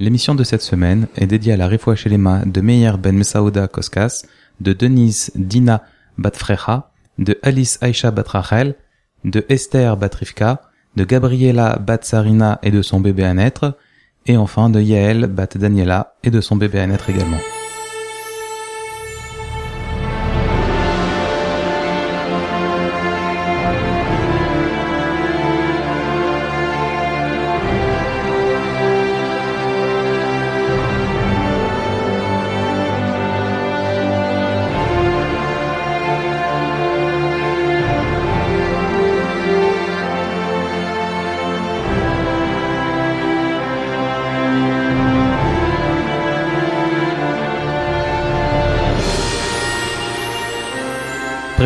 L'émission de cette semaine est dédiée à la Rifoua Shelema de Meir Ben Mesaouda Koskas, de Denise Dina Batfrecha, de Alice Aisha Batrachel, de Esther Batrivka, de Gabriela Batsarina et de son bébé à naître, et enfin de Yael Bat Daniela et de son bébé à naître également.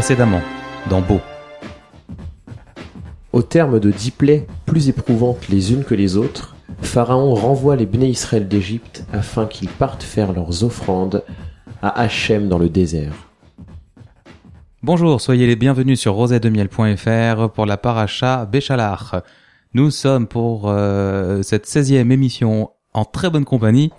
Précédemment, dans Beau. Au terme de dix plaies plus éprouvantes les unes que les autres, Pharaon renvoie les béné Israël d'Égypte afin qu'ils partent faire leurs offrandes à Hachem dans le désert. Bonjour, soyez les bienvenus sur rosetdemiel.fr pour la paracha Béchalach. Nous sommes pour euh, cette 16e émission en très bonne compagnie,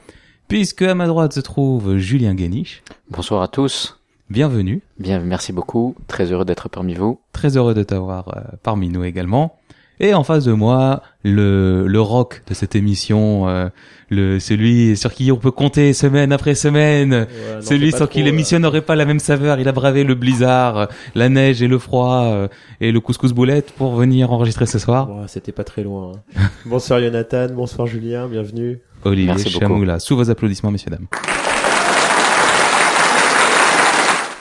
puisque à ma droite se trouve Julien Guéniche. Bonsoir à tous. Bienvenue. Bien, merci beaucoup. Très heureux d'être parmi vous. Très heureux de t'avoir euh, parmi nous également. Et en face de moi, le, le rock de cette émission, euh, le celui sur qui on peut compter semaine après semaine, celui sur qui l'émission n'aurait pas la même saveur. Il a bravé le blizzard, la neige et le froid euh, et le couscous boulette pour venir enregistrer ce soir. C'était pas très loin. hein. bonsoir Jonathan, bonsoir Julien, bienvenue. Olivier. Chamoula, sous vos applaudissements, messieurs dames.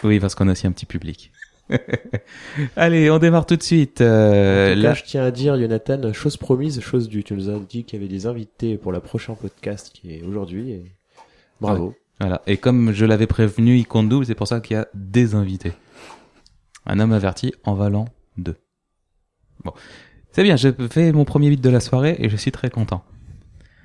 Oui, parce qu'on a aussi un petit public. Allez, on démarre tout de suite. Euh, En tout cas, là- je tiens à dire, Jonathan, chose promise, chose due. Tu nous as dit qu'il y avait des invités pour le prochain podcast qui est aujourd'hui. Et... Bravo. Voilà. Et comme je l'avais prévenu, il compte double, c'est pour ça qu'il y a des invités. Un homme averti en valant deux. Bon. C'est bien, j'ai fait mon premier beat de la soirée et je suis très content.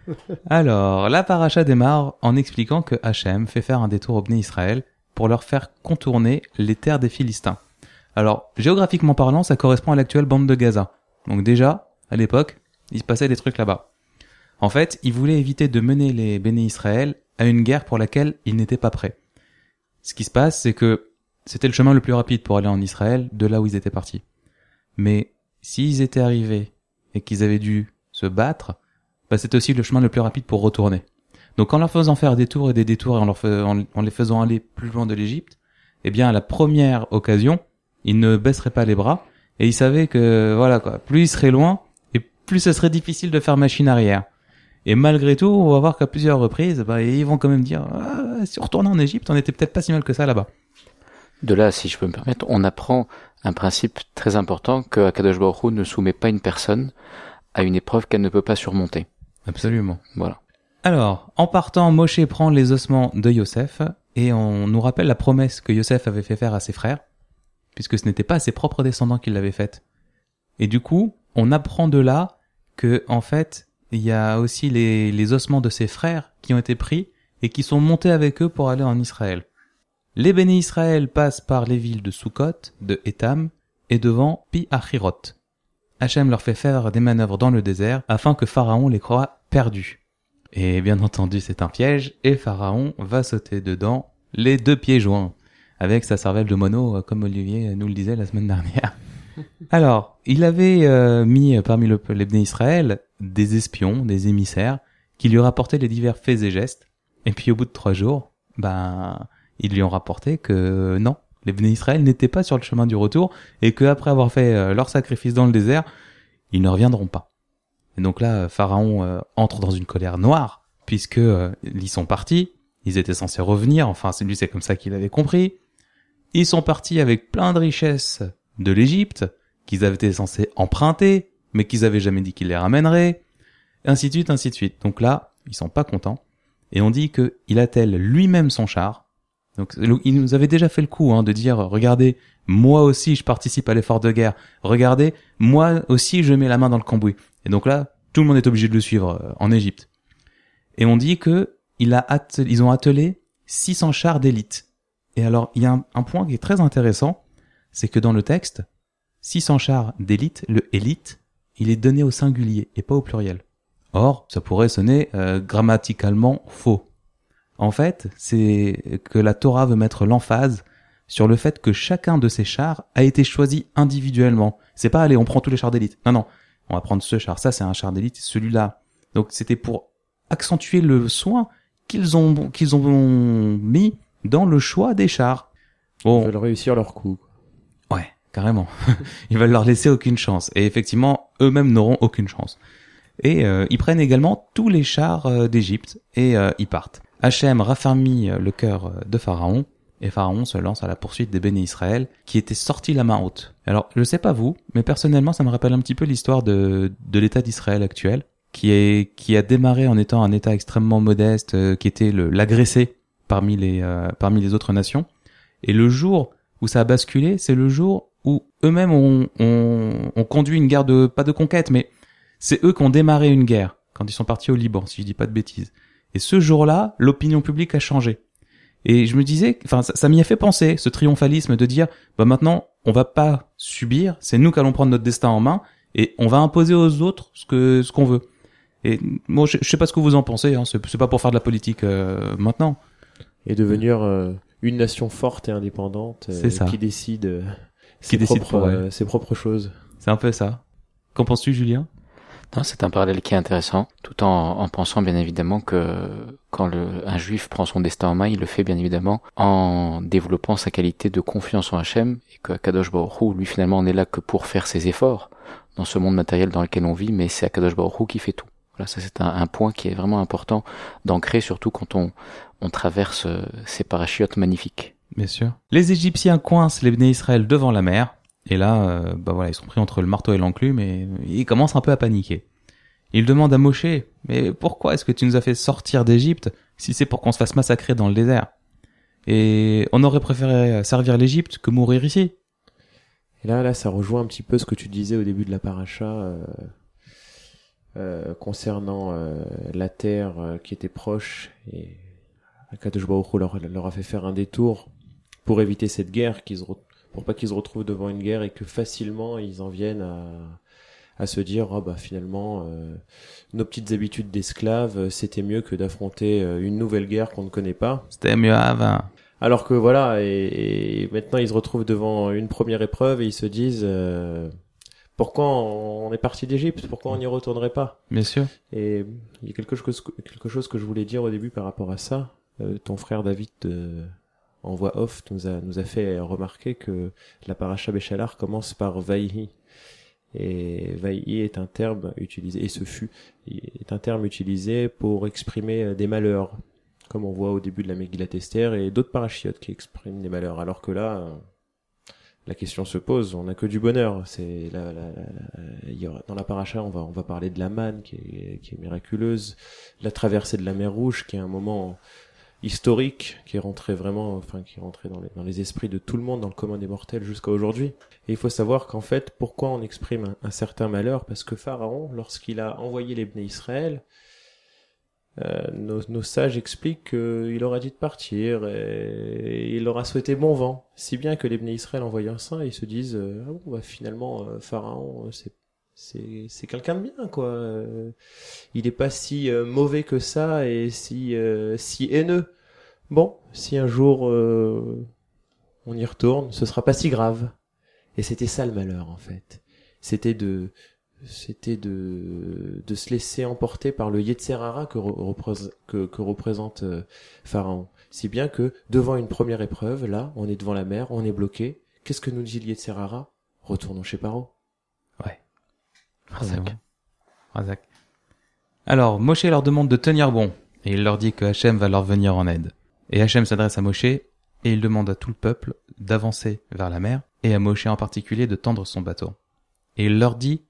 Alors, la paracha démarre en expliquant que Hachem fait faire un détour au Bné Israël pour leur faire contourner les terres des Philistins. Alors, géographiquement parlant, ça correspond à l'actuelle bande de Gaza. Donc déjà, à l'époque, il se passait des trucs là-bas. En fait, ils voulaient éviter de mener les Béné Israël à une guerre pour laquelle ils n'étaient pas prêts. Ce qui se passe, c'est que c'était le chemin le plus rapide pour aller en Israël de là où ils étaient partis. Mais s'ils étaient arrivés et qu'ils avaient dû se battre, bah, c'était aussi le chemin le plus rapide pour retourner. Donc en leur faisant faire des tours et des détours et en, leur fais- en, en les faisant aller plus loin de l'Égypte, eh bien à la première occasion, ils ne baisseraient pas les bras et ils savaient que voilà quoi, plus ils seraient loin et plus ce serait difficile de faire machine arrière. Et malgré tout, on va voir qu'à plusieurs reprises, bah, ils vont quand même dire, ah, si on retournait en Égypte, on était peut-être pas si mal que ça là-bas. De là, si je peux me permettre, on apprend un principe très important que Akadosh Baruch Hu ne soumet pas une personne à une épreuve qu'elle ne peut pas surmonter. Absolument. Voilà. Alors, en partant, Moshe prend les ossements de Yosef et on nous rappelle la promesse que Yosef avait fait faire à ses frères, puisque ce n'était pas ses propres descendants qui l'avaient faite. Et du coup, on apprend de là que, en fait, il y a aussi les, ossements de ses frères qui ont été pris et qui sont montés avec eux pour aller en Israël. Les béné Israël passent par les villes de Sukkot, de Étam et devant Pi Achirot. Hachem leur fait faire des manœuvres dans le désert afin que Pharaon les croie perdus. Et bien entendu, c'est un piège, et Pharaon va sauter dedans, les deux pieds joints, avec sa cervelle de mono, euh, comme Olivier nous le disait la semaine dernière. Alors, il avait euh, mis parmi le, les Bnei Israël des espions, des émissaires, qui lui rapportaient les divers faits et gestes, et puis au bout de trois jours, ben, ils lui ont rapporté que non, les Bnei Israël n'étaient pas sur le chemin du retour, et que après avoir fait euh, leur sacrifice dans le désert, ils ne reviendront pas. Et donc là, Pharaon euh, entre dans une colère noire, puisque euh, ils sont partis, ils étaient censés revenir, enfin lui c'est comme ça qu'il avait compris. Ils sont partis avec plein de richesses de l'Égypte, qu'ils avaient été censés emprunter, mais qu'ils avaient jamais dit qu'ils les ramèneraient, ainsi de suite, ainsi de suite. Donc là, ils sont pas contents, et on dit que il attelle lui-même son char. Donc il nous avait déjà fait le coup hein, de dire, regardez, moi aussi je participe à l'effort de guerre, regardez, moi aussi je mets la main dans le cambouis. Et donc là, tout le monde est obligé de le suivre euh, en Égypte. Et on dit que ils ont attelé 600 chars d'élite. Et alors, il y a un, un point qui est très intéressant, c'est que dans le texte, 600 chars d'élite, le élite, il est donné au singulier et pas au pluriel. Or, ça pourrait sonner euh, grammaticalement faux. En fait, c'est que la Torah veut mettre l'emphase sur le fait que chacun de ces chars a été choisi individuellement. C'est pas allez, on prend tous les chars d'élite. Non, non, on va prendre ce char. Ça, c'est un char d'élite, celui-là. Donc, c'était pour accentuer le soin qu'ils ont qu'ils ont mis dans le choix des chars. Ils Bon, veulent réussir leur coup. Ouais, carrément. ils veulent leur laisser aucune chance. Et effectivement, eux-mêmes n'auront aucune chance. Et euh, ils prennent également tous les chars euh, d'Égypte et euh, ils partent. Hachem raffermit euh, le cœur euh, de Pharaon et Pharaon se lance à la poursuite des bénis Israël qui étaient sortis la main haute. Alors, je sais pas vous, mais personnellement, ça me rappelle un petit peu l'histoire de, de l'État d'Israël actuel qui est qui a démarré en étant un État extrêmement modeste, euh, qui était l'agressé parmi les euh, parmi les autres nations. Et le jour où ça a basculé, c'est le jour où eux-mêmes ont, ont, ont conduit une guerre de pas de conquête, mais c'est eux qui ont démarré une guerre quand ils sont partis au Liban, si je dis pas de bêtises. Et ce jour-là, l'opinion publique a changé. Et je me disais, enfin, ça, ça m'y a fait penser, ce triomphalisme de dire, bah maintenant, on va pas subir, c'est nous qui allons prendre notre destin en main et on va imposer aux autres ce que ce qu'on veut. Et moi, je, je sais pas ce que vous en pensez. Hein, c'est pas pour faire de la politique euh, maintenant. Et devenir euh, une nation forte et indépendante euh, ça. qui décide, euh, Qui ses, décide propres, pour euh, ses propres choses. C'est un peu ça. Qu'en penses-tu, Julien? Non, c'est un parallèle qui est intéressant, tout en, en pensant bien évidemment que quand le, un juif prend son destin en main, il le fait bien évidemment en développant sa qualité de confiance en Hachem et que Kadosh Baruch lui finalement, on est là que pour faire ses efforts dans ce monde matériel dans lequel on vit, mais c'est Kadosh Baruch qui fait tout. Voilà, ça c'est un, un point qui est vraiment important d'ancrer, surtout quand on, on traverse euh, ces parachutes magnifiques. Bien sûr. Les Égyptiens coincent les Bnei Israël devant la mer. Et là, euh, bah voilà, ils sont pris entre le marteau et l'enclume et ils commencent un peu à paniquer. Ils demandent à Moshe, mais pourquoi est-ce que tu nous as fait sortir d'Égypte si c'est pour qu'on se fasse massacrer dans le désert? Et on aurait préféré servir l'Égypte que mourir ici. Et là, là, ça rejoint un petit peu ce que tu disais au début de la paracha euh, euh, concernant la terre qui était proche et Akadosh leur, a fait faire un détour pour éviter cette guerre, qu'ils pour pas qu'ils se retrouvent devant une guerre et que facilement ils en viennent à, à se dire ah bah finalement euh, nos petites habitudes d'esclaves euh, c'était mieux que d'affronter euh, une nouvelle guerre qu'on ne connaît pas. C'était mieux avant. Alors que voilà, et, et maintenant ils se retrouvent devant une première épreuve et ils se disent euh, pourquoi on est parti d'Égypte, pourquoi on n'y retournerait pas? Bien sûr. Et il y a quelque chose, que- quelque chose que je voulais dire au début par rapport à ça. Euh, ton frère David, euh, en voix off, nous a, nous a fait remarquer que la paracha Béchalar commence par Vaïhi. Et Vaïhi est un terme utilisé, et ce fut, est un terme utilisé pour exprimer euh, des malheurs, comme on voit au début de la Megillat Esther et d'autres parachiotes qui expriment des malheurs. Alors que là, la question se pose, on n'a que du bonheur. C'est la, dans la paracha, on va, on va parler de la manne qui est, qui est miraculeuse, la traversée de la mer Rouge qui est un moment historique qui est rentré vraiment, enfin qui est rentré dans les, dans les esprits de tout le monde, dans le commun des mortels jusqu'à aujourd'hui. Et il faut savoir qu'en fait, pourquoi on exprime un, un certain malheur? Parce que Pharaon, lorsqu'il a envoyé les Bnei Israël, euh, nos, nos sages expliquent qu'il aura dit de partir et il leur a souhaité bon vent, si bien que les Bnei Israël en voyant ça, ils se disent euh, ah bon, bah, finalement euh, Pharaon c'est c'est quelqu'un de bien quoi. Euh, il est pas si euh, mauvais que ça et si euh, si haineux. Bon, si un jour euh, on y retourne, ce sera pas si grave. Et c'était ça le malheur en fait. C'était de c'était de de se laisser emporter par le Yetzerara que, re- représ- que, que représente euh, Pharaon. Si bien que devant une première épreuve, là, on est devant la mer, on est bloqué. Qu'est-ce que nous dit le Yetzerara? Retournons chez Paro. Ouais. Razak. C'est bon. Razak. Alors, Moshe leur demande de tenir bon, et il leur dit que Hachem va leur venir en aide. Et Hachem s'adresse à Moshe, et il demande à tout le peuple d'avancer vers la mer, et à Moshe en particulier de tendre son bateau. Et il leur dit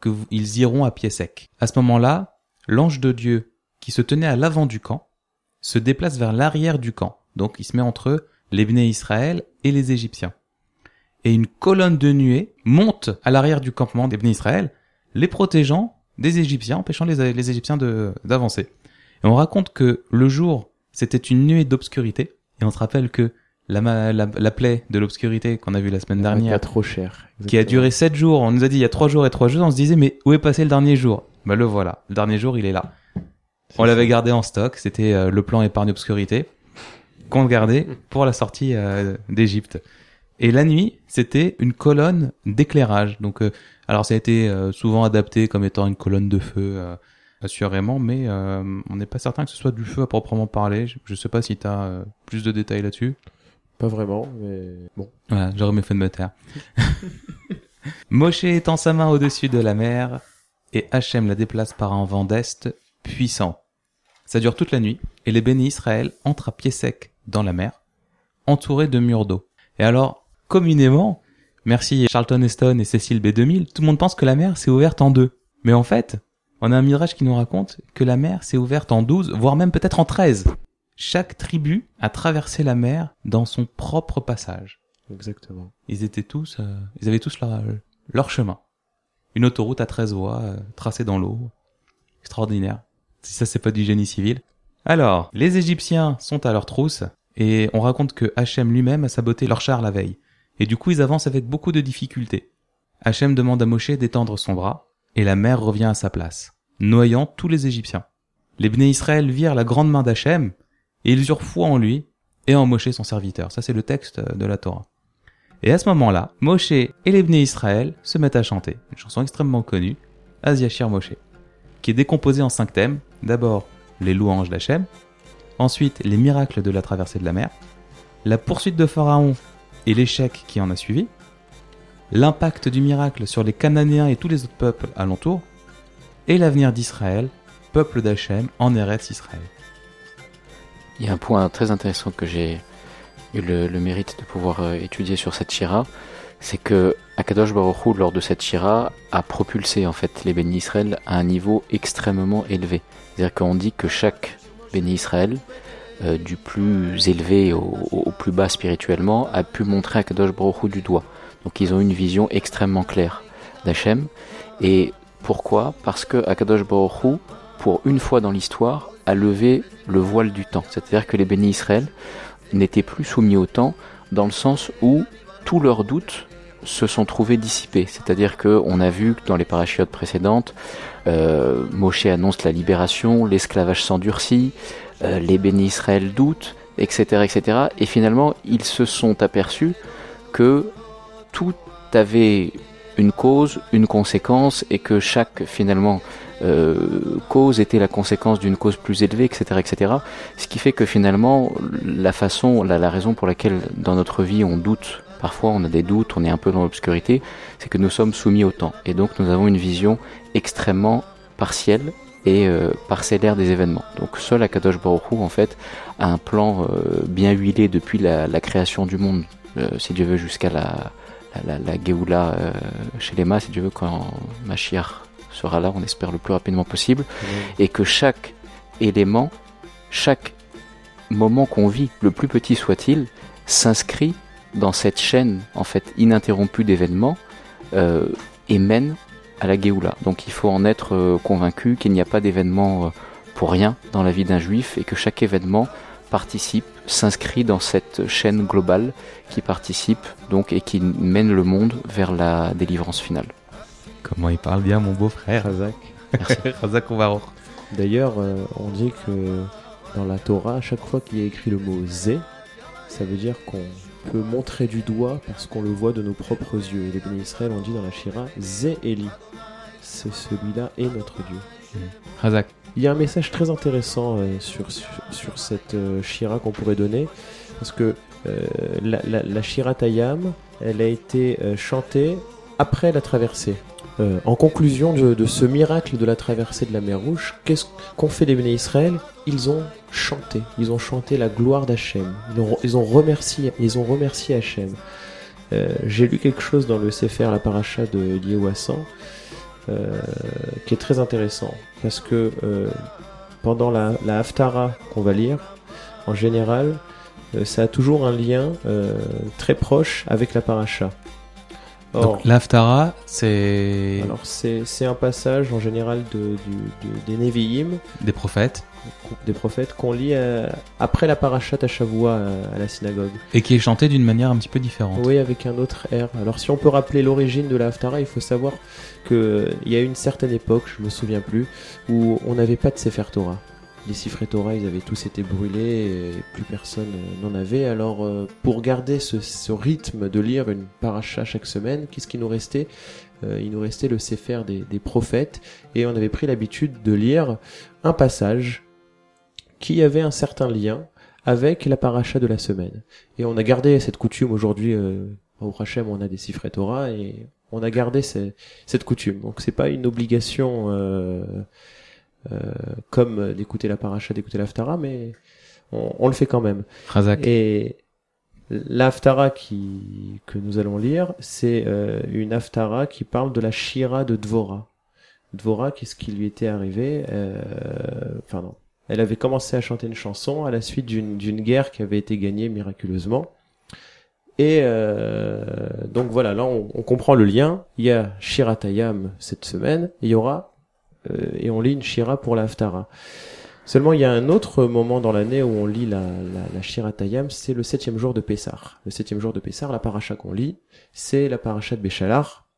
que vous- ils iront à pied sec. À ce moment-là, l'ange de Dieu, qui se tenait à l'avant du camp, se déplace vers l'arrière du camp. Donc il se met entre les Bnei Israël et les Égyptiens. Et une colonne de nuée monte à l'arrière du campement des Bnei Israël, les protégeant des Égyptiens, empêchant les, les Égyptiens d'avancer. Et on raconte que le jour, c'était une nuée d'obscurité, et on se rappelle que la, ma- la, la plaie de l'obscurité qu'on a vue la semaine dernière, trop cher. qui a duré sept jours, on nous a dit il y a trois jours et trois jours, on se disait mais où est passé le dernier jour? Bah le voilà. Le dernier jour, il est là. On l'avait gardé en stock. C'était euh, le plan épargne obscurité qu'on gardait pour la sortie euh, d'Égypte. Et la nuit, c'était une colonne d'éclairage. Donc, euh, alors ça a été euh, souvent adapté comme étant une colonne de feu, assurément, mais euh, on n'est pas certain que ce soit du feu à proprement parler. Je, je sais pas si tu as plus de détails là-dessus. Pas vraiment, mais bon. Voilà, j'aurais mieux fait de me taire. Moshe étend sa main au-dessus de la mer et Hachem la déplace par un vent d'est puissant. Ça dure toute la nuit et les bénis Israël entrent à pied sec dans la mer, entourés de murs d'eau. Et alors, communément, merci Charlton Heston et Cécile B2000, tout le monde pense que la mer s'est ouverte en deux. Mais en fait, on a un mirage qui nous raconte que la mer s'est ouverte en douze, voire même peut-être en treize. Chaque tribu a traversé la mer dans son propre passage. Exactement. Ils étaient tous, euh, ils avaient tous leur, leur chemin. Une autoroute à 13 voies, euh, tracée dans l'eau. Extraordinaire. Si ça c'est pas du génie civil. Alors, les Égyptiens sont à leur trousse, et on raconte que Hachem lui-même a saboté leur char la veille. Et du coup, ils avancent avec beaucoup de difficultés. Hachem demande à Moshe d'étendre son bras, et la mer revient à sa place, noyant tous les Égyptiens. Les Bnei Israël virent la grande main d'Hachem, et ils eurent foi en lui, et en Moshe son serviteur. Ça c'est le texte de la Torah. Et à ce moment-là, Moshe et les Bnei Israël se mettent à chanter, une chanson extrêmement connue, Aziachir Moshe, qui est décomposée en cinq thèmes. D'abord, les louanges d'Hachem, ensuite les miracles de la traversée de la mer, la poursuite de Pharaon et l'échec qui en a suivi, l'impact du miracle sur les Cananéens et tous les autres peuples alentours, et l'avenir d'Israël, peuple d'Hachem en Eretz Israël. Il y a un point très intéressant que j'ai eu le, mérite de pouvoir euh, étudier sur cette shira, c'est que Akadosh Baruch Hu, lors de cette shira, a propulsé en fait les bénis Israël à un niveau extrêmement élevé. C'est-à-dire qu'on dit que chaque béni Israël, euh, du plus élevé au plus bas spirituellement, a pu montrer Akadosh Baruch Hu du doigt. Donc ils ont une vision extrêmement claire d'Hachem. Et pourquoi? Parce que Akadosh Baruch pour une fois dans l'histoire, a levé le voile du temps. C'est-à-dire que les bénis Israël n'étaient plus soumis au temps dans le sens où tous leurs doutes se sont trouvés dissipés. C'est-à-dire que on a vu que dans les parachutes précédentes, euh, Moshe annonce la libération, l'esclavage s'endurcit, euh, les bénis Israël doutent, etc., etc. Et finalement, ils se sont aperçus que tout avait une cause, une conséquence, et que chaque finalement euh, cause était la conséquence d'une cause plus élevée, etc., etc. Ce qui fait que finalement, la façon, la, raison pour laquelle dans notre vie on doute, parfois on a des doutes, on est un peu dans l'obscurité, c'est que nous sommes soumis au temps. Et donc nous avons une vision extrêmement partielle et euh, parcellaire des événements. Donc seul Akadosh Baruch en fait, a un plan euh, bien huilé depuis la, la création du monde, euh, si Dieu veut, jusqu'à la, la, la, la Géoula euh, chez les Mas, si Dieu veut, quand Mashiach sera là, on espère le plus rapidement possible et que chaque élément, chaque moment qu'on vit, le plus petit soit-il, s'inscrit dans cette chaîne en fait ininterrompue d'événements euh, et mène à la Géoula. Donc il faut en être euh, convaincu qu'il n'y a pas d'événement pour rien dans la vie d'un juif et que chaque événement participe, s'inscrit dans cette chaîne globale qui participe donc et qui mène le monde vers la délivrance finale. Comment il parle bien mon beau-frère Razak. Razak Ovaror. D'ailleurs, euh, on dit que dans la Torah, à chaque fois qu'il y a écrit le mot Zé, ça veut dire qu'on peut montrer du doigt parce qu'on le voit de nos propres yeux. Et les bénis Israël ont dit dans la Shira, Zé Eli. C'est celui-là est notre Dieu. Razak. Il y a un message très intéressant euh, sur, sur, cette euh, Shira qu'on pourrait donner, parce que euh, la, la, Shira Tayam, elle a été chantée après la traversée. En conclusion de, ce miracle de la traversée de la mer Rouge, qu'est-ce qu'ont fait les bénis Israël Ils ont chanté, ils ont chanté la gloire d'Hachem, ils ont, remercié, ils ont remercié Hachem. J'ai lu quelque chose dans le Sefer, la paracha de euh, qui est très intéressant, parce que euh, pendant la, Haftara qu'on va lire, en général, euh, ça a toujours un lien euh, très proche avec la paracha. Donc l'Aftara, c'est alors c'est un passage en général de, des Nevi'im, des prophètes des prophètes, qu'on lit euh, après la parashat à Shavua euh, à la synagogue. et qui est chanté d'une manière un petit peu différente. Oui, avec un autre air. Alors, si on peut rappeler l'origine de la Haftara, il faut savoir que il y a une certaine époque, je me souviens plus, où on n'avait pas de Sefer Torah. Les Sifrei Torah, ils avaient tous été brûlés et plus personne euh, n'en avait. Alors, euh, pour garder ce, ce rythme de lire une paracha chaque semaine, qu'est-ce qui nous restait? Euh, Il nous restait le Sefer des, des prophètes et on avait pris l'habitude de lire un passage qui avait un certain lien avec la paracha de la semaine. Et on a gardé cette coutume aujourd'hui, euh, au Hachem, on a des Sifrei Torah et on a gardé ce- cette coutume. Donc c'est pas une obligation euh, comme d'écouter la paracha, d'écouter l'Aftara, mais on, on le fait quand même. Razak. Et l'Aftara qui que nous allons lire, c'est euh, une Aftara qui parle de la Shira de Dvora. Dvora, qu'est-ce qui lui était arrivé euh, Enfin non. Elle avait commencé à chanter une chanson à la suite d'une d'une guerre qui avait été gagnée miraculeusement. Et euh, donc voilà, là on, on comprend le lien. Il y a Shiratayam cette semaine, et il y aura euh, et on lit une Shira pour la Haftara. Seulement, il y a un autre moment dans l'année où on lit la, la, la Shiratayam, c'est le septième jour de Pessar. Le septième jour de Pessar, la paracha qu'on lit, c'est la paracha de Béchalar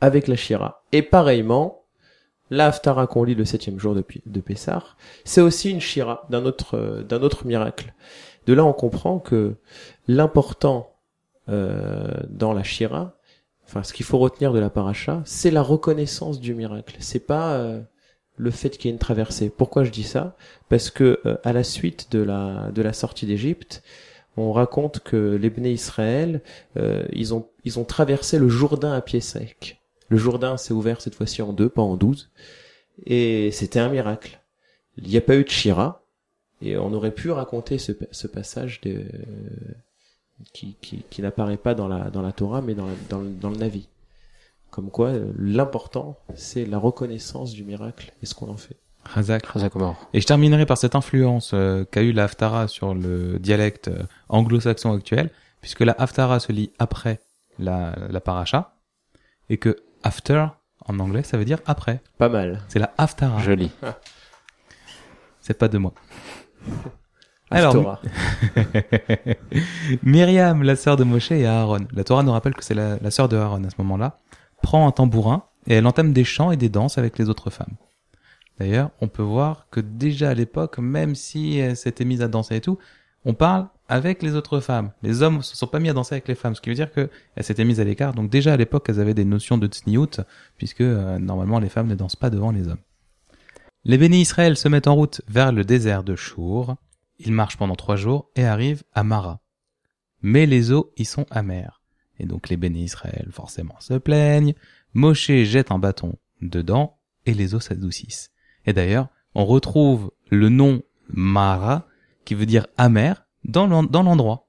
avec la Shira. Et pareillement, la Haftara qu'on lit le septième jour de, de Pessar, c'est aussi une Shira d'un autre, euh, autre miracle. De là, on comprend que l'important euh, dans la Shira, enfin, ce qu'il faut retenir de la paracha, c'est la reconnaissance du miracle. C'est pas euh, le fait qu'il y ait une traversée. Pourquoi je dis ça? Parce que euh, à la suite de la de la sortie d'Égypte, on raconte que les Bnei Israël, euh, ils ont ils ont traversé le Jourdain à pied sec. Le Jourdain s'est ouvert cette fois-ci en deux, pas en douze, et c'était un miracle. Il n'y a pas eu de Shira, et on aurait pu raconter ce, ce passage de, qui, qui, qui n'apparaît pas dans la, dans la Torah, mais dans, la- dans, le- dans le Navi. Comme quoi, euh, l'important, c'est la reconnaissance du miracle et ce qu'on en fait. Razak. Razak Omar. Et je terminerai par cette influence euh, qu'a eu la Haftara sur le dialecte euh, anglo-saxon actuel, puisque la Haftara se lit après la, la paracha, et que after, en anglais, ça veut dire après. Pas mal. C'est la Haftara. Joli. C'est pas de moi. Alors. Myriam, la sœur de Moshe et Aaron, la Torah nous rappelle que c'est la, la sœur de Aaron à ce moment-là, prend un tambourin et elle entame des chants et des danses avec les autres femmes. D'ailleurs, on peut voir que déjà à l'époque, même si elle s'était mise à danser et tout, on parle avec les autres femmes. Les hommes se sont pas mis à danser avec les femmes, ce qui veut dire qu'elles s'étaient mises à l'écart. Donc déjà à l'époque, elles avaient des notions de tsniout, puisque euh, normalement les femmes ne dansent pas devant les hommes. Les bénis Israël se mettent en route vers le désert de Chour. Ils marchent pendant trois jours et arrivent à Mara. Mais les eaux y sont amères. Et donc les bénis Israël forcément se plaignent. Moshe jette un bâton dedans et les eaux s'adoucissent. Et d'ailleurs, on retrouve le nom Mara, qui veut dire amer, dans l'endroit.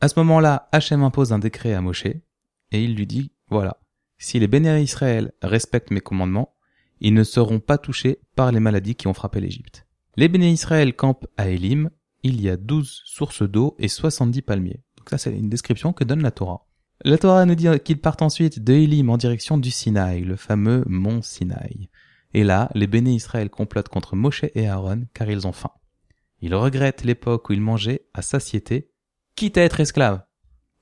À ce moment-là, Hachem impose un décret à Moshe, et il lui dit, voilà, si les bénis Israël respectent mes commandements, ils ne seront pas touchés par les maladies qui ont frappé l'Égypte. Les bénis Israël campent à Élim, il y a douze sources d'eau et soixante-dix palmiers. Donc ça, c'est une description que donne la Torah. La Torah nous dit qu'ils partent ensuite de Élim en direction du Sinaï, le fameux mont Sinaï. Et là, les bénis Israël complotent contre Moshe et Aaron car ils ont faim. Ils regrettent l'époque où ils mangeaient à satiété, quitte à être esclaves.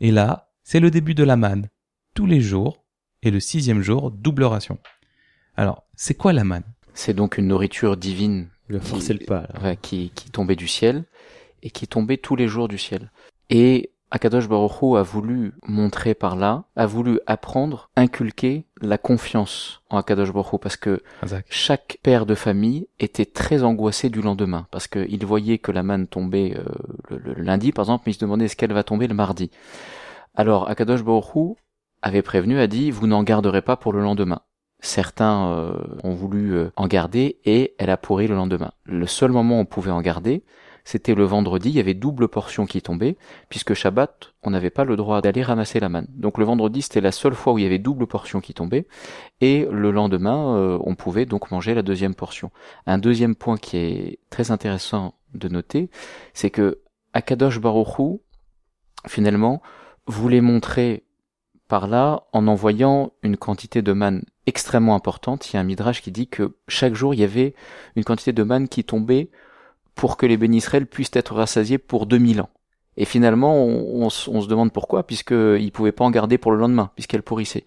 Et là, c'est le début de la manne. Tous les jours, et le sixième jour, double ration. Alors, c'est quoi la manne? C'est donc une nourriture divine Il a forcé le pas. là. ouais, qui, qui tombait du ciel et qui tombait tous les jours du ciel. Et Akadosh Baruch Hu a voulu montrer par là, a voulu apprendre, inculquer la confiance en Akadosh Baruch Hu parce que chaque père de famille était très angoissé du lendemain parce qu'il voyait que la manne tombait euh, le, le lundi par exemple, mais il se demandait est-ce qu'elle va tomber le mardi. Alors Akadosh Baruch Hu avait prévenu, a dit vous n'en garderez pas pour le lendemain. Certains euh, ont voulu euh, en garder et elle a pourri le lendemain. Le seul moment où on pouvait en garder, c'était le vendredi, il y avait double portion qui tombait, puisque Shabbat, on n'avait pas le droit d'aller ramasser la manne. Donc le vendredi, c'était la seule fois où il y avait double portion qui tombait, et le lendemain, euh, on pouvait donc manger la deuxième portion. Un deuxième point qui est très intéressant de noter, c'est que Akadosh Baruch Hu, finalement, voulait montrer par là en envoyant une quantité de manne extrêmement importante. Il y a un midrash qui dit que chaque jour il y avait une quantité de manne qui tombait pour que les bénisraëls puissent être rassasiés pour 2000 ans. Et finalement, on, se demande pourquoi, puisqu'ils pouvaient pas en garder pour le lendemain, puisqu'elle pourrissait.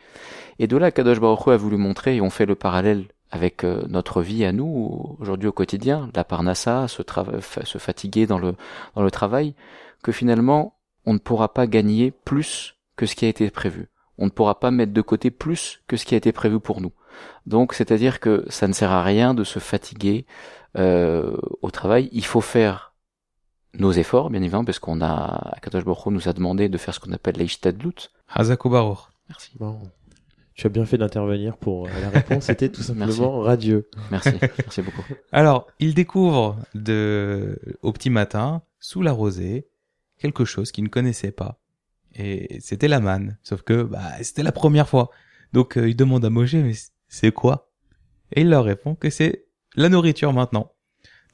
Et de là, Kadosh Baruch a voulu montrer, et on fait le parallèle avec euh, notre vie à nous, aujourd'hui au quotidien, la parnassa, se, se fatiguer dans le travail, que finalement, on ne pourra pas gagner plus que ce qui a été prévu. On ne pourra pas mettre de côté plus que ce qui a été prévu pour nous. Donc, c'est-à-dire que ça ne sert à rien de se fatiguer euh, au travail. Il faut faire nos efforts, bien évidemment, parce qu'on a, Kadosh Baruch nous a demandé de faire ce qu'on appelle l'Eishtadlut. Hazaku Merci. Bon. Tu as bien fait d'intervenir pour euh, la réponse. C'était tout simplement radieux. Merci. Merci beaucoup. Alors, il découvre de, au petit matin, sous la rosée, quelque chose qu'il ne connaissait pas. Et c'était la manne. Sauf que, bah, c'était la première fois. Donc, euh, il demande à Moshe, mais c'est quoi? Et il leur répond que c'est la nourriture maintenant.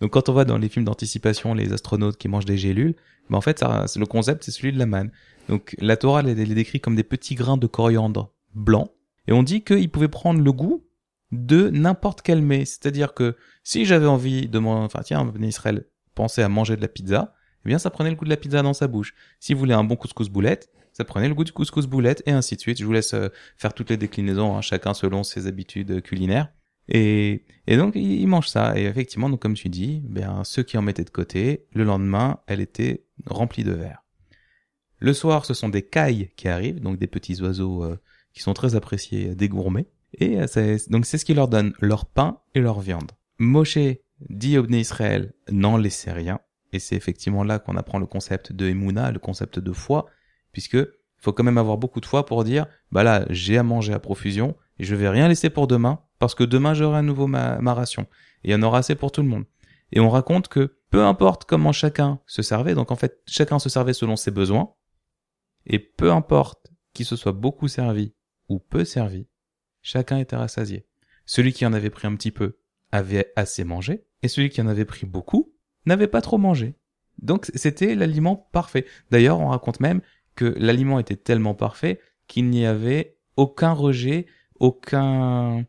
Donc quand on voit dans les films d'anticipation les astronautes qui mangent des gélules, ben en fait ça, le concept c'est celui de la manne. Donc la Torah les, les décrit comme des petits grains de coriandre blancs et on dit qu'ils pouvaient prendre le goût de n'importe quel mets. C'est-à-dire que si j'avais envie de manger, enfin tiens, Israël pensait à manger de la pizza, eh bien ça prenait le goût de la pizza dans sa bouche. Si vous voulez un bon couscous boulette, ça prenait le goût du couscous boulette et ainsi de suite. Je vous laisse euh, faire toutes les déclinaisons, hein, chacun selon ses habitudes culinaires. Et, et donc, il mange ça. Et effectivement, donc, comme tu dis, bien, ceux qui en mettaient de côté, le lendemain, elle était remplie de verre. Le soir, ce sont des cailles qui arrivent, donc des petits oiseaux euh, qui sont très appréciés des gourmets. Et euh, donc, c'est ce qui leur donne leur pain et leur viande. Moshe dit au Israël, n'en laissez rien. Et c'est effectivement là qu'on apprend le concept de Emouna, le concept de foi, puisque faut quand même avoir beaucoup de foi pour dire, bah là, j'ai à manger à profusion, et je vais rien laisser pour demain, parce que demain j'aurai à nouveau ma, ration. Et il y en aura assez pour tout le monde. Et on raconte que peu importe comment chacun se servait, donc en fait chacun se servait selon ses besoins, et peu importe qu'il se soit beaucoup servi ou peu servi, chacun était rassasié. Celui qui en avait pris un petit peu avait assez mangé, et celui qui en avait pris beaucoup n'avait pas trop mangé. Donc c'était l'aliment parfait. D'ailleurs, on raconte même que l'aliment était tellement parfait qu'il n'y avait aucun rejet, aucun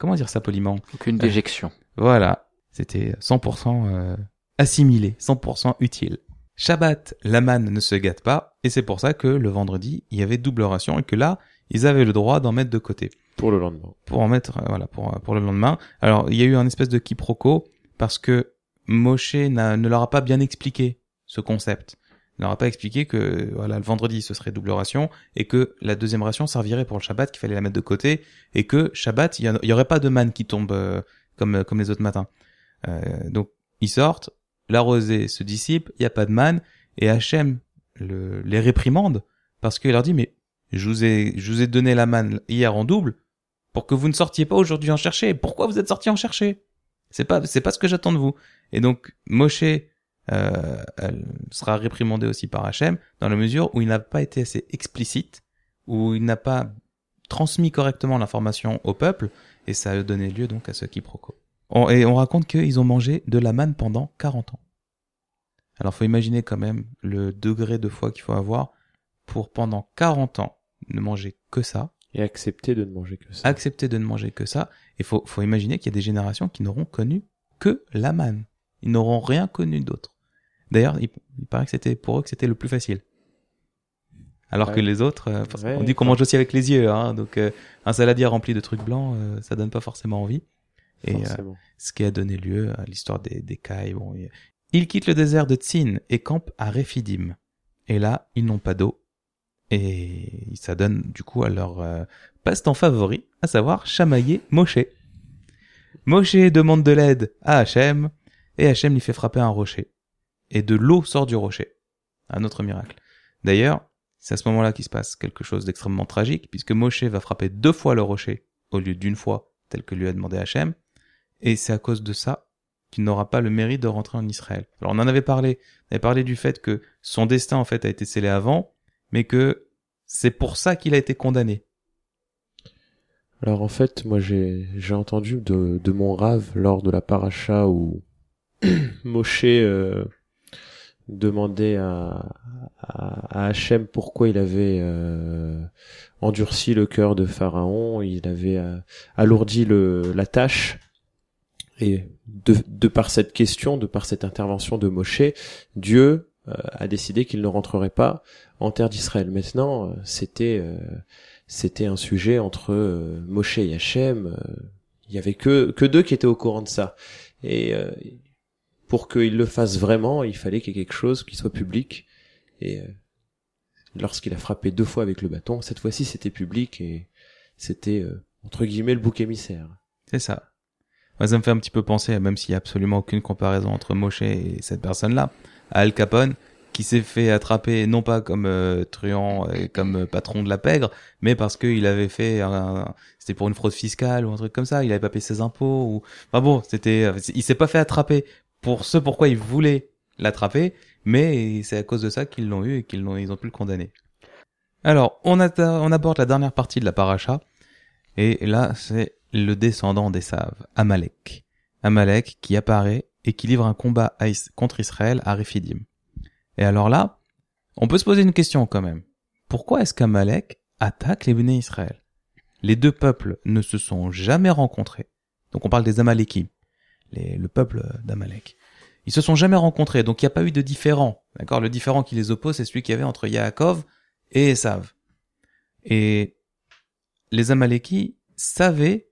comment dire ça poliment? Aucune euh, déjection. voilà, c'était 100% euh, assimilé, 100% utile. Shabbat, la manne ne se gâte pas, et c'est pour ça que le vendredi, il y avait double ration, et que là, ils avaient le droit d'en mettre de côté. Pour le lendemain. Pour en mettre, euh, voilà, pour, pour le lendemain. Alors, il y a eu un espèce de quiproquo, parce que Moshe ne leur a pas bien expliqué ce concept. Il leur a pas expliqué que voilà le vendredi ce serait double ration et que la deuxième ration servirait pour le Shabbat qu'il fallait la mettre de côté et que Shabbat il y, aurait pas de manne qui tombe euh, comme comme les autres matins. Euh, donc ils sortent, la rosée se dissipe, il y a pas de manne et Hachem le, les réprimande parce qu'il leur dit mais je vous ai je vous ai donné la manne hier en double pour que vous ne sortiez pas aujourd'hui en chercher. Pourquoi vous êtes sortis en chercher? C'est pas c'est pas ce que j'attends de vous. Et donc Moshe euh, elle sera réprimandée aussi par Hachem dans la mesure où il n'a pas été assez explicite, où il n'a pas transmis correctement l'information au peuple, et ça a donné lieu donc à ce quiproquo. et on raconte qu'ils ont mangé de la manne pendant 40 ans. Alors faut imaginer quand même le degré de foi qu'il faut avoir pour pendant 40 ans ne manger que ça. Et accepter de ne manger que ça. Accepter de ne manger que ça. Et faut, faut imaginer qu'il y a des générations qui n'auront connu que la manne. Ils n'auront rien connu d'autre. D'ailleurs, il, paraît que c'était pour eux que c'était le plus facile. Alors que les autres, euh, on dit qu'on mange aussi avec les yeux, hein, donc euh, un saladier rempli de trucs blancs, euh, ça donne pas forcément envie. Et ce qui a donné lieu à l'histoire des, des cailles. Bon, ils quittent le désert de Tsin et campent à Rephidim. Et là, ils n'ont pas d'eau. Et ça donne du coup à leur passe-temps favori, à savoir chamailler Moshe. Moshe demande de l'aide à Hachem, et Hachem lui fait frapper un rocher et de l'eau sort du rocher. Un autre miracle. D'ailleurs, c'est à ce moment-là qu'il se passe quelque chose d'extrêmement tragique, puisque Moshe va frapper deux fois le rocher au lieu d'une fois, tel que lui a demandé Hachem, et c'est à cause de ça qu'il n'aura pas le mérite de rentrer en Israël. Alors on en avait parlé, on avait parlé du fait que son destin en fait a été scellé avant, mais que c'est pour ça qu'il a été condamné. Alors en fait, moi j'ai j'ai entendu de, de mon rave lors de la paracha où Moshe euh, demandé à, à, à Hachem pourquoi il avait euh, endurci le cœur de Pharaon, il avait euh, alourdi le, la tâche. Et de, de par cette question, de par cette intervention de Moshe, Dieu a décidé qu'il ne rentrerait pas en terre d'Israël. Maintenant, c'était c'était un sujet entre Moshe et Hachem. Il y avait que deux qui étaient au courant de ça. Et pour qu'il le fasse vraiment, il fallait qu'il y ait quelque chose qui soit public. Et lorsqu'il a frappé deux fois avec le bâton, cette fois-ci c'était public et c'était entre guillemets le bouc émissaire. C'est ça. Ça me fait un petit peu penser, même s'il y a absolument aucune comparaison entre Moshe et cette personne-là, à Al Capone, qui s'est fait attraper non pas comme euh, truand et comme euh, patron de la pègre, mais parce qu'il avait fait c'était pour une fraude fiscale ou un truc comme ça, il avait pas payé ses impôts ou enfin bon, c'était il s'est pas fait attraper pour ce pourquoi il voulait l'attraper, mais c'est à cause de ça qu'ils l'ont eu et qu'ils l'ont ils ont pu le condamner. Alors, on, on aborde la dernière partie de la paracha et là, c'est le descendant des Saves, Amalek. Amalek qui apparaît et qui livre un combat contre Israël à Rephidim. Et alors là, on peut se poser une question quand même. Pourquoi est-ce qu'Amalek attaque les Béné Israël? Les deux peuples ne se sont jamais rencontrés. Donc on parle des Amalékim, le peuple d'Amalek. Ils se sont jamais rencontrés, donc il n'y a pas eu de différent. D'accord? Le différent qui les oppose, c'est celui qu'il y avait entre Yaakov et Esav. Et les Amalékis savaient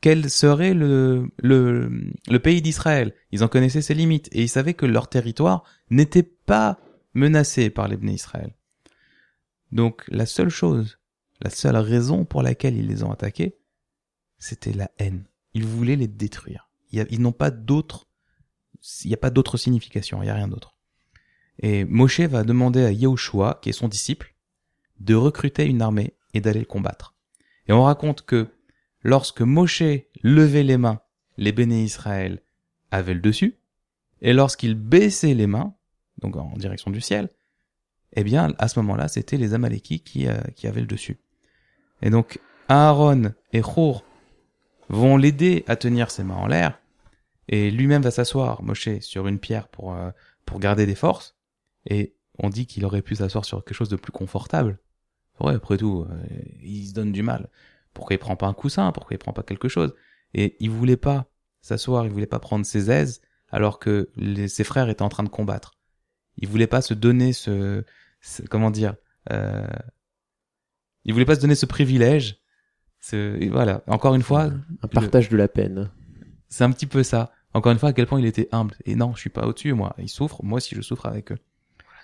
quel serait le, le, le pays d'Israël. Ils en connaissaient ses limites et ils savaient que leur territoire n'était pas menacé par les Bnei Israël. Donc la seule chose, la seule raison pour laquelle ils les ont attaqués, c'était la haine. Ils voulaient les détruire. Ils n'ont pas d'autre, il n'y a pas d'autre signification, il n'y a rien d'autre. Et Moshe va demander à Yahushua, qui est son disciple, de recruter une armée et d'aller le combattre. Et on raconte que lorsque Moshe levait les mains, les béné Israël avaient le dessus, et lorsqu'il baissait les mains, donc en direction du ciel, eh bien, à ce moment-là, c'était les Amalékis qui, euh, qui avaient le dessus. Et donc, Aaron et Chour vont l'aider à tenir ses mains en l'air, et lui-même va s'asseoir, Moshe, sur une pierre pour, euh, pour garder des forces, et on dit qu'il aurait pu s'asseoir sur quelque chose de plus confortable. Ouais, après tout, euh, il se donne du mal. Pourquoi il prend pas un coussin Pourquoi il prend pas quelque chose? Et il voulait pas s'asseoir, il voulait pas prendre ses aises alors que ses frères étaient en train de combattre. Il voulait pas se donner ce, comment dire, euh, il voulait pas se donner ce privilège. Ce, voilà. Encore une fois, un partage de la peine. C'est un petit peu ça. Encore une fois, à quel point il était humble. Et non, je suis pas au-dessus, moi. Il souffre, moi aussi je souffre avec eux.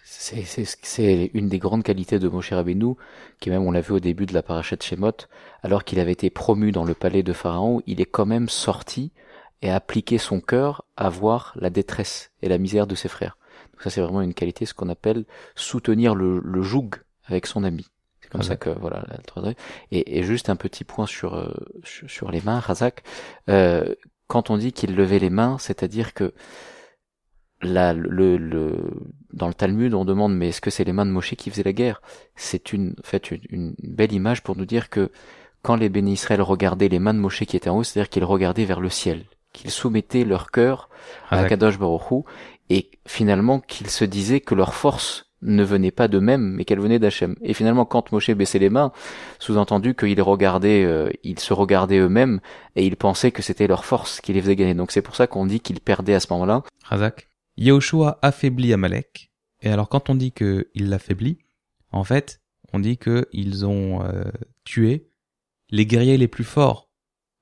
C'est une des grandes qualités de Moshe Rabbeinu, qui même on l'a vu au début de la parachète Shemot, alors qu'il avait été promu dans le palais de Pharaon, il est quand même sorti et a appliqué son cœur à voir la détresse et la misère de ses frères. Donc ça c'est vraiment une qualité, ce qu'on appelle soutenir le, le joug avec son ami. C'est comme ça que voilà. Et, et, juste un petit point sur euh, sur, les mains, Razak. Euh, quand on dit qu'il levait les mains, c'est-à-dire que la, le, le, dans le Talmud, on demande mais est-ce que c'est les mains de Moshe qui faisaient la guerre? C'est une, en fait, une, belle image pour nous dire que quand les bénis Israël regardaient les mains de Moshe qui étaient en haut, c'est-à-dire qu'ils regardaient vers le ciel, qu'ils soumettaient leur cœur à Kadosh Baruch et finalement qu'ils se disaient que leur force ne venait pas d'eux-mêmes, mais qu'elle venait d'Hachem. Et finalement, quand Moshe baissait les mains, sous-entendu qu'ils regardaient, euh, ils se regardaient eux-mêmes et ils pensaient que c'était leur force qui les faisait gagner. Donc c'est pour ça qu'on dit qu'ils perdaient à ce moment-là. Razak? Yahushua affaiblit Amalek. Et alors quand on dit qu'il l'affaiblit, en fait, on dit qu'ils ont euh, tué les guerriers les plus forts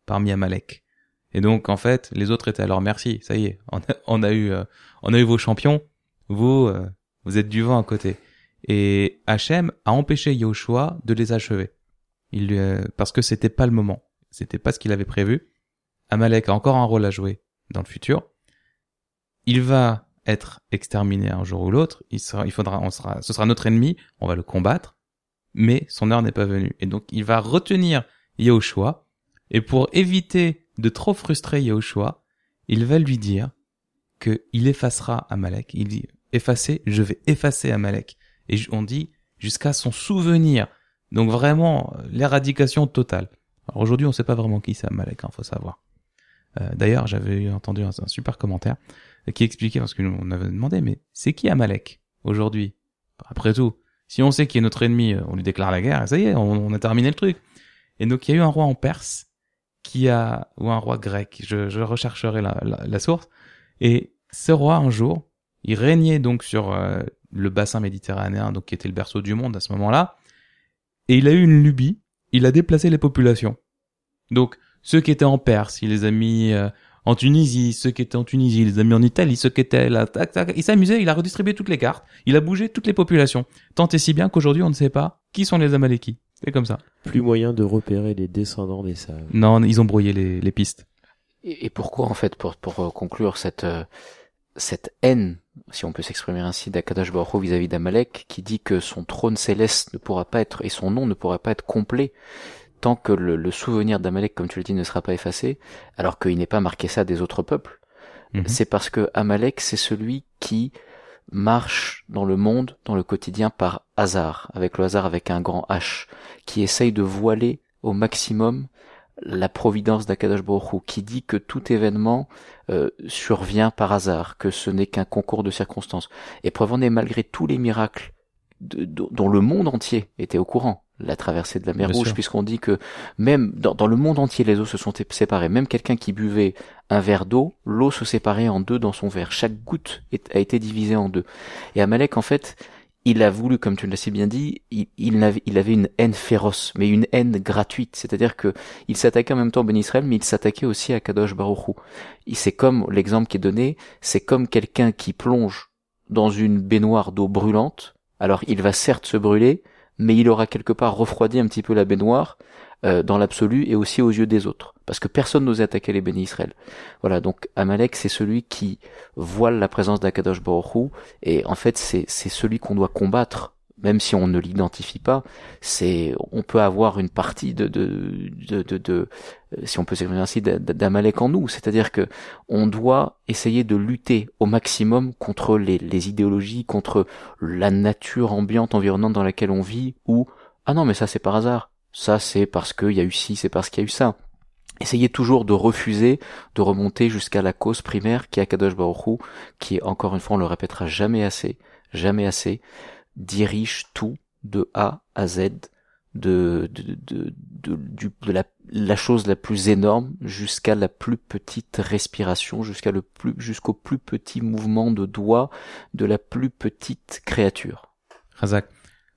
parmi Amalek. Et donc en fait, les autres étaient à leur merci. Ça y est, on a, eu, euh, on a eu vos champions. Vous, euh, vous êtes du vent à côté. Et Hachem a empêché Yahushua de les achever. Il, parce que c'était pas le moment. C'était pas ce qu'il avait prévu. Amalek a encore un rôle à jouer dans le futur. Il va être exterminé un jour ou l'autre, il sera, il faudra, on sera, ce sera notre ennemi, on va le combattre, mais son heure n'est pas venue. Et donc, il va retenir Yahushua, et pour éviter de trop frustrer Yahushua, il va lui dire que il effacera Amalek. Il dit, effacer, je vais effacer Amalek. Et on dit, jusqu'à son souvenir. Donc vraiment, l'éradication totale. Alors aujourd'hui, on sait pas vraiment qui c'est Amalek, hein, faut savoir. Euh, d'ailleurs, j'avais entendu un, super commentaire qui expliquait, parce que nous, on avait demandé, mais c'est qui Amalek aujourd'hui? Après tout, si on sait qui est notre ennemi, on lui déclare la guerre, et ça y est, on, a terminé le truc. Et donc il y a eu un roi en Perse qui a ou un roi grec, je, je rechercherai la, source. Et ce roi un jour, il régnait donc sur euh, le bassin méditerranéen, donc qui était le berceau du monde à ce moment-là, et il a eu une lubie, il a déplacé les populations. Donc ceux qui étaient en Perse, il les a mis euh, en Tunisie, ceux qui étaient en Tunisie, il les a mis en Italie, ceux qui étaient là, tac, tac. Il s'amusait, il a redistribué toutes les cartes, il a bougé toutes les populations. Tant et si bien qu'aujourd'hui on ne sait pas qui sont les Amalékis. C'est comme ça. Plus moyen de repérer les descendants des sages. Non, ils ont brouillé les, les pistes. Et, et, pourquoi en fait, pour, pour conclure cette euh, cette haine, si on peut s'exprimer ainsi, d'Akadash Baruch vis-à-vis d'Amalek, qui dit que son trône céleste ne pourra pas être et son nom ne pourra pas être complet tant que le, le souvenir d'Amalek, comme tu le dis, ne sera pas effacé, alors qu'il n'est pas marqué ça des autres peuples. -hmm. C'est parce que Amalek, c'est celui qui marche dans le monde, dans le quotidien par hasard, avec le hasard avec un grand H, qui essaye de voiler au maximum la providence d'Akadosh Baruch qui dit que tout événement euh, survient par hasard, que ce n'est qu'un concours de circonstances. Et preuve en est, malgré tous les miracles de, de, dont le monde entier était au courant, la traversée de la mer Bien Rouge, puisqu'on dit que même dans, dans, le monde entier, les eaux se sont séparées. Même quelqu'un qui buvait un verre d'eau, l'eau se séparait en deux dans son verre. Chaque goutte est, a été divisée en deux. Et Amalek, en fait, il a voulu, comme tu l'as si bien dit, il, il, avait, il avait une haine féroce, mais une haine gratuite. C'est-à-dire que il s'attaquait en même temps à Ben Israël, mais il s'attaquait aussi à Kadosh Baruchou. C'est comme l'exemple qui est donné, c'est comme quelqu'un qui plonge dans une baignoire d'eau brûlante. Alors il va certes se brûler, mais il aura quelque part refroidi un petit peu la baignoire euh, dans l'absolu et aussi aux yeux des autres, parce que personne n'osait attaquer les bénis Israël. Voilà, donc Amalek c'est celui qui voile la présence d'Akadosh Baruch et en fait c'est c'est celui qu'on doit combattre même si on ne l'identifie pas, c'est on peut avoir une partie de de de, de, de si on peut s'exprimer ainsi d'Amalek en nous, c'est-à-dire que on doit essayer de lutter au maximum contre les, idéologies, contre la nature ambiante environnante dans laquelle on vit, ou ah non mais ça c'est par hasard, ça c'est parce qu'il y a eu ci, c'est parce qu'il y a eu ça. Essayez toujours de refuser de remonter jusqu'à la cause primaire qui est Akadosh Baruch qui encore une fois on le répétera jamais assez, jamais assez, dirige tout de A à Z, de, de, de, de, du, de la, la, chose la plus énorme jusqu'à la plus petite respiration, jusqu'à le plus, jusqu'au plus petit mouvement de doigt de la plus petite créature. Razak.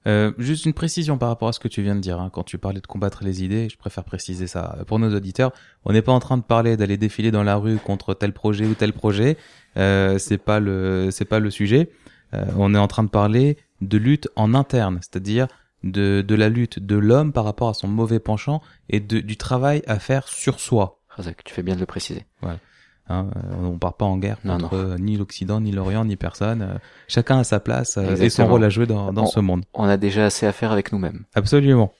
Euh, juste une précision par rapport à ce que tu viens de dire. Hein. Quand tu parlais de combattre les idées, je préfère préciser ça pour nos auditeurs. On n'est pas en train de parler d'aller défiler dans la rue contre tel projet ou tel projet. Euh, c'est pas le, c'est pas le sujet. Euh, on est en train de parler de lutte en interne, c'est-à-dire de, de la lutte de l'homme par rapport à son mauvais penchant et de, du travail à faire sur soi. Razak, tu fais bien de le préciser. Voilà. Hein, on part pas en guerre contre non, non. ni l'Occident, ni l'Orient, ni personne. Chacun a sa place Exactement. et son rôle à jouer dans, dans on, ce monde. On a déjà assez à faire avec nous-mêmes. Absolument.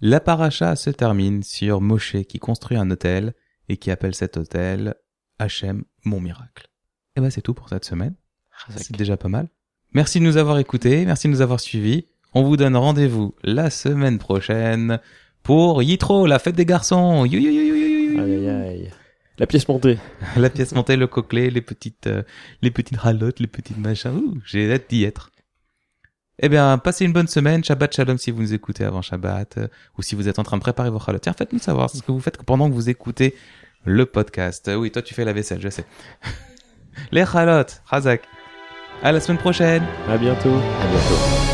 La paracha se termine sur Moshe qui construit un hôtel et qui appelle cet hôtel Hachem, mon miracle. Et ben c'est tout pour cette semaine. C'est déjà pas mal. Merci de nous avoir écoutés, merci de nous avoir suivis. On vous donne rendez-vous la semaine prochaine pour Yitro, la fête des garçons. You, you, you, aïe, aïe, aïe. La pièce montée. la pièce montée, le coquelet, les petites, euh, les petites ralottes, les petites machins. Ouh, j'ai hâte d'y être. Eh bien, passez une bonne semaine. Shabbat shalom si vous nous écoutez avant Shabbat, euh, ou si vous êtes en train de préparer vos ralottes. Tiens, faites-nous savoir ce que vous faites pendant que vous écoutez le podcast. Oui, toi, tu fais la vaisselle, je sais. les ralottes, Razak. À la semaine prochaine. À bientôt. À bientôt.